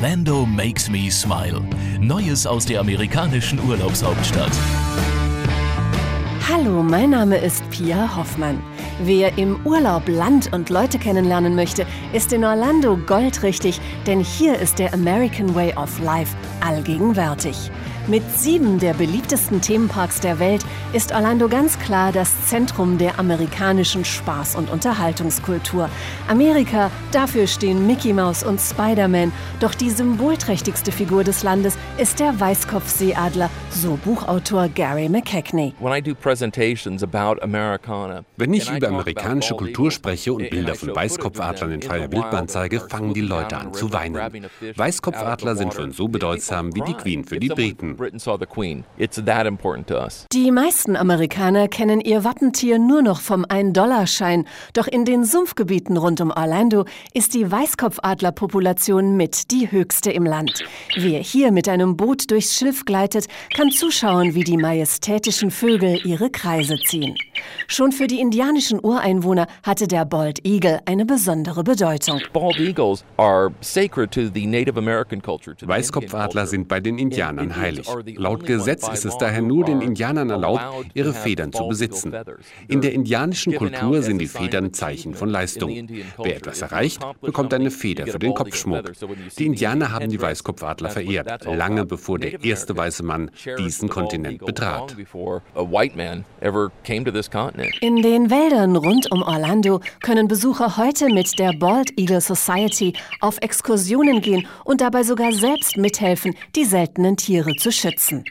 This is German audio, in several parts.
Orlando makes me smile. Neues aus der amerikanischen Urlaubshauptstadt. Hallo, mein Name ist Pia Hoffmann. Wer im Urlaub Land und Leute kennenlernen möchte, ist in Orlando goldrichtig, denn hier ist der American Way of Life allgegenwärtig. Mit sieben der beliebtesten Themenparks der Welt ist Orlando ganz klar das Zentrum der amerikanischen Spaß- und Unterhaltungskultur. Amerika, dafür stehen Mickey Mouse und Spider-Man. Doch die symbolträchtigste Figur des Landes ist der Weißkopfseeadler, so Buchautor Gary McKechnie. Wenn ich über amerikanische Kultur spreche und Bilder von Weißkopfadlern in freier Wildbahn zeige, fangen die Leute an zu weinen. Weißkopfadler sind für uns so bedeutsam wie die Queen für die Briten. Die meisten Amerikaner kennen ihr Wappentier nur noch vom 1-Dollar-Schein. Doch in den Sumpfgebieten rund um Orlando ist die Weißkopfadlerpopulation mit die höchste im Land. Wer hier mit einem Boot durchs Schilf gleitet, kann zuschauen, wie die majestätischen Vögel ihre Kreise ziehen. Schon für die indianischen Ureinwohner hatte der Bald Eagle eine besondere Bedeutung. Weißkopfadler sind bei den Indianern heilig. Laut Gesetz ist es daher nur den Indianern erlaubt, ihre Federn zu besitzen. In der indianischen Kultur sind die Federn Zeichen von Leistung. Wer etwas erreicht, bekommt eine Feder für den Kopfschmuck. Die Indianer haben die Weißkopfadler verehrt, lange bevor der erste weiße Mann diesen Kontinent betrat. In den Wäldern rund um Orlando können Besucher heute mit der Bald Eagle Society auf Exkursionen gehen und dabei sogar selbst mithelfen, die seltenen Tiere zu schützen.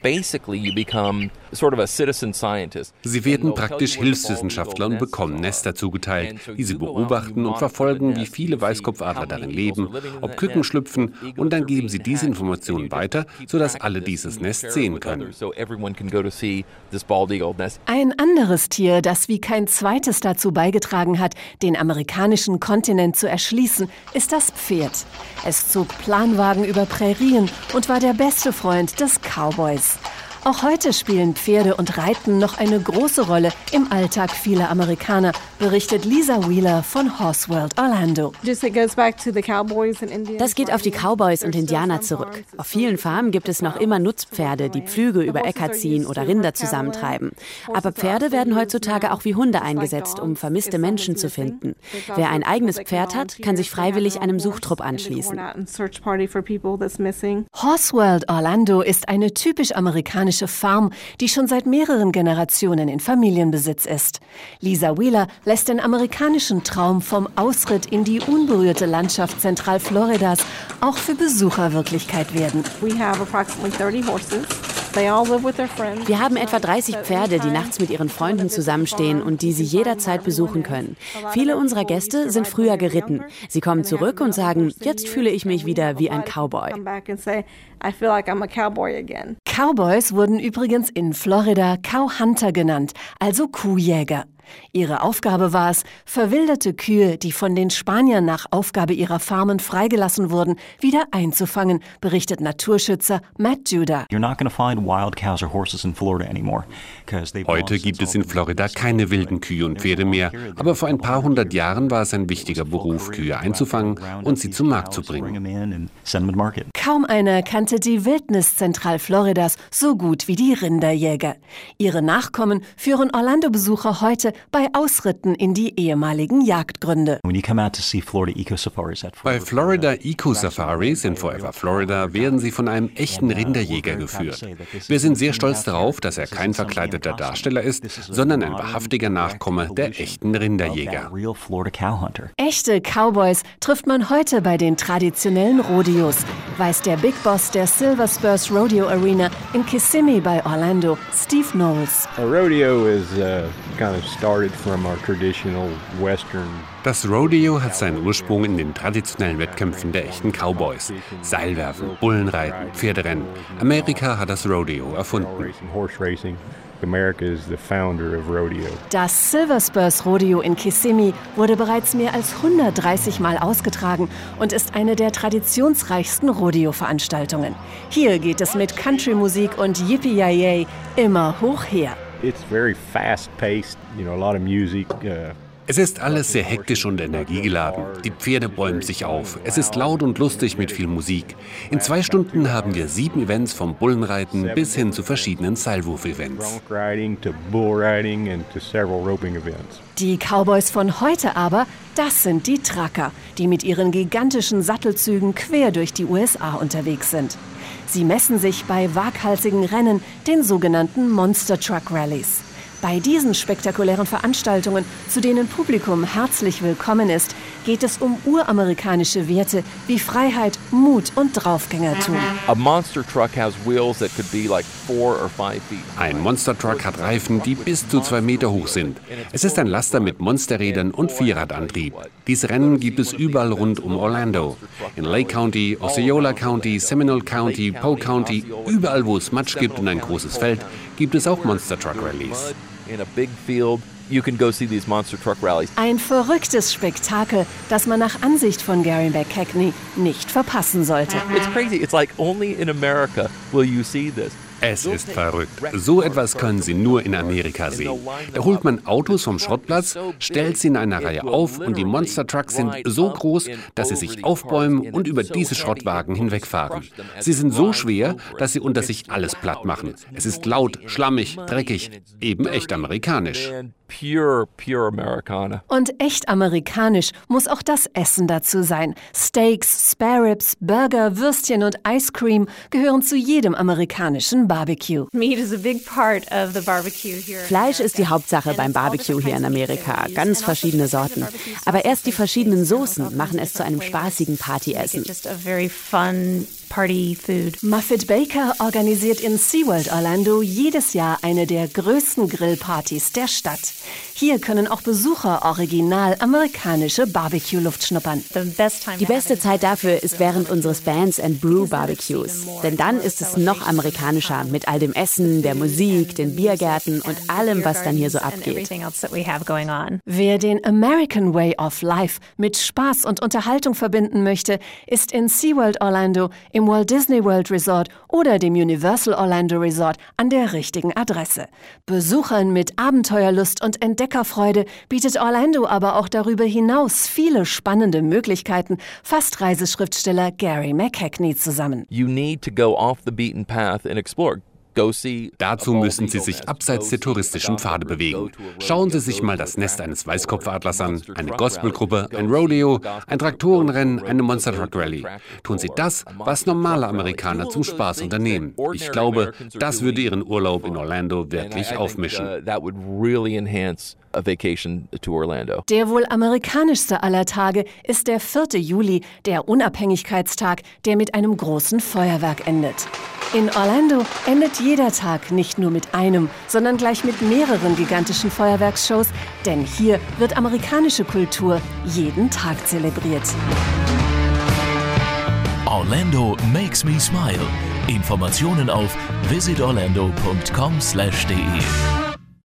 Sie werden praktisch Hilfswissenschaftler und bekommen Nester zugeteilt, die sie beobachten und verfolgen, wie viele Weißkopfadler darin leben, ob Küken schlüpfen und dann geben sie diese Informationen weiter, sodass alle dieses Nest sehen können. Ein anderes Tier, das wie kein zweites dazu beigetragen hat, den amerikanischen Kontinent zu erschließen, ist das Pferd. Es zog Planwagen über Präirien und war der beste Freund des Cowboys. Auch heute spielen Pferde und Reiten noch eine große Rolle im Alltag vieler Amerikaner, berichtet Lisa Wheeler von Horseworld Orlando. Das geht auf die Cowboys und Indianer zurück. Auf vielen Farmen gibt es noch immer Nutzpferde, die Pflüge über Äcker ziehen oder Rinder zusammentreiben. Aber Pferde werden heutzutage auch wie Hunde eingesetzt, um vermisste Menschen zu finden. Wer ein eigenes Pferd hat, kann sich freiwillig einem Suchtrupp anschließen. Horseworld Orlando ist eine typisch amerikanische Farm, die schon seit mehreren Generationen in Familienbesitz ist. Lisa Wheeler lässt den amerikanischen Traum vom Ausritt in die unberührte Landschaft Zentralfloridas auch für Besucher Wirklichkeit werden. Wir haben etwa 30 Pferde, die nachts mit ihren Freunden zusammenstehen und die sie jederzeit besuchen können. Viele unserer Gäste sind früher geritten. Sie kommen zurück und sagen, jetzt fühle ich mich wieder wie ein Cowboy. Cowboys wurden übrigens in Florida Cowhunter genannt, also Kuhjäger. Ihre Aufgabe war es, verwilderte Kühe, die von den Spaniern nach Aufgabe ihrer Farmen freigelassen wurden, wieder einzufangen, berichtet Naturschützer Matt Judah. Heute gibt es in Florida keine wilden Kühe und Pferde mehr, aber vor ein paar hundert Jahren war es ein wichtiger Beruf, Kühe einzufangen und sie zum Markt zu bringen. Kaum einer kannte die Wildnis Zentralfloridas so gut wie die Rinderjäger. Ihre Nachkommen führen Orlando-Besucher heute bei Ausritten in die ehemaligen Jagdgründe. Bei Florida Eco Safaris in Forever Florida werden sie von einem echten Rinderjäger geführt. Wir sind sehr stolz darauf, dass er kein verkleideter Darsteller ist, sondern ein wahrhaftiger Nachkomme der echten Rinderjäger. Echte Cowboys trifft man heute bei den traditionellen Rodeos, weiß der Big Boss der Silver Spurs Rodeo Arena in Kissimmee bei Orlando, Steve Knowles. A rodeo is uh, kind of Das Rodeo hat seinen Ursprung in den traditionellen Wettkämpfen der echten Cowboys. Seilwerfen, Bullenreiten, Pferderennen. Amerika hat das Rodeo erfunden. America is the founder of rodeo. Das Silver Spurs Rodeo in Kissimmee wurde bereits mehr als 130 Mal ausgetragen und ist eine der traditionsreichsten Rodeo-Veranstaltungen. Hier geht es mit Country-Musik und Yippie-Yay immer hoch her. It's very fast-paced, you know, a lot of music. Uh Es ist alles sehr hektisch und energiegeladen. Die Pferde bäumen sich auf. Es ist laut und lustig mit viel Musik. In zwei Stunden haben wir sieben Events vom Bullenreiten bis hin zu verschiedenen Seilwurf-Events. Die Cowboys von heute aber, das sind die Trucker, die mit ihren gigantischen Sattelzügen quer durch die USA unterwegs sind. Sie messen sich bei waghalsigen Rennen, den sogenannten Monster Truck Rallies. Bei diesen spektakulären Veranstaltungen, zu denen Publikum herzlich willkommen ist, geht es um uramerikanische Werte wie Freiheit, Mut und Draufgängertum. Ein Monster Truck hat Reifen, die bis zu zwei Meter hoch sind. Es ist ein Laster mit Monsterrädern und Vierradantrieb. Diese Rennen gibt es überall rund um Orlando. In Lake County, Osceola County, Seminole County, Poe County, überall wo es Matsch gibt und ein großes Feld, gibt es auch Monster Truck Rallies. Ein verrücktes Spektakel, das man nach Ansicht von Gary McKechnie nicht verpassen sollte. It's crazy. It's like only in America will you see this. Es ist verrückt. So etwas können Sie nur in Amerika sehen. Da holt man Autos vom Schrottplatz, stellt sie in einer Reihe auf und die Monster Trucks sind so groß, dass sie sich aufbäumen und über diese Schrottwagen hinwegfahren. Sie sind so schwer, dass sie unter sich alles platt machen. Es ist laut, schlammig, dreckig, eben echt amerikanisch. Pure, pure Amerikaner. Und echt amerikanisch muss auch das Essen dazu sein. Steaks, Spare Ribs, Burger, Würstchen und Ice Cream gehören zu jedem amerikanischen Barbecue. Fleisch ist die Hauptsache beim Barbecue hier in Amerika. Ganz verschiedene Sorten. Aber erst die verschiedenen Soßen machen es zu einem spaßigen Partyessen. Party Food. Muffet Baker organisiert in SeaWorld Orlando jedes Jahr eine der größten Grillpartys der Stadt. Hier können auch Besucher original amerikanische Barbecue-Luft schnuppern. Die beste Zeit dafür ist während unseres Bands and Brew Barbecues. Denn dann ist es noch amerikanischer mit all dem Essen, der Musik, den Biergärten und allem, was dann hier so abgeht. Wer den American Way of Life mit Spaß und Unterhaltung verbinden möchte, ist in SeaWorld Orlando im Walt Disney World Resort oder dem Universal Orlando Resort an der richtigen Adresse. Besuchern mit Abenteuerlust und Entdeckerfreude bietet Orlando aber auch darüber hinaus viele spannende Möglichkeiten, fasst Reiseschriftsteller Gary McKechnie zusammen. You need to go off the beaten path and explore. Dazu müssen Sie sich abseits der touristischen Pfade bewegen. Schauen Sie sich mal das Nest eines Weißkopfadlers an, eine Gospelgruppe, ein Rodeo, ein Traktorenrennen, eine Monster Truck Rally. Tun Sie das, was normale Amerikaner zum Spaß unternehmen. Ich glaube, das würde Ihren Urlaub in Orlando wirklich aufmischen. Der wohl amerikanischste aller Tage ist der 4. Juli, der Unabhängigkeitstag, der mit einem großen Feuerwerk endet. In Orlando endet jeder Tag nicht nur mit einem, sondern gleich mit mehreren gigantischen Feuerwerksshows, denn hier wird amerikanische Kultur jeden Tag zelebriert. Orlando makes me smile. Informationen auf visitorlando.com/de.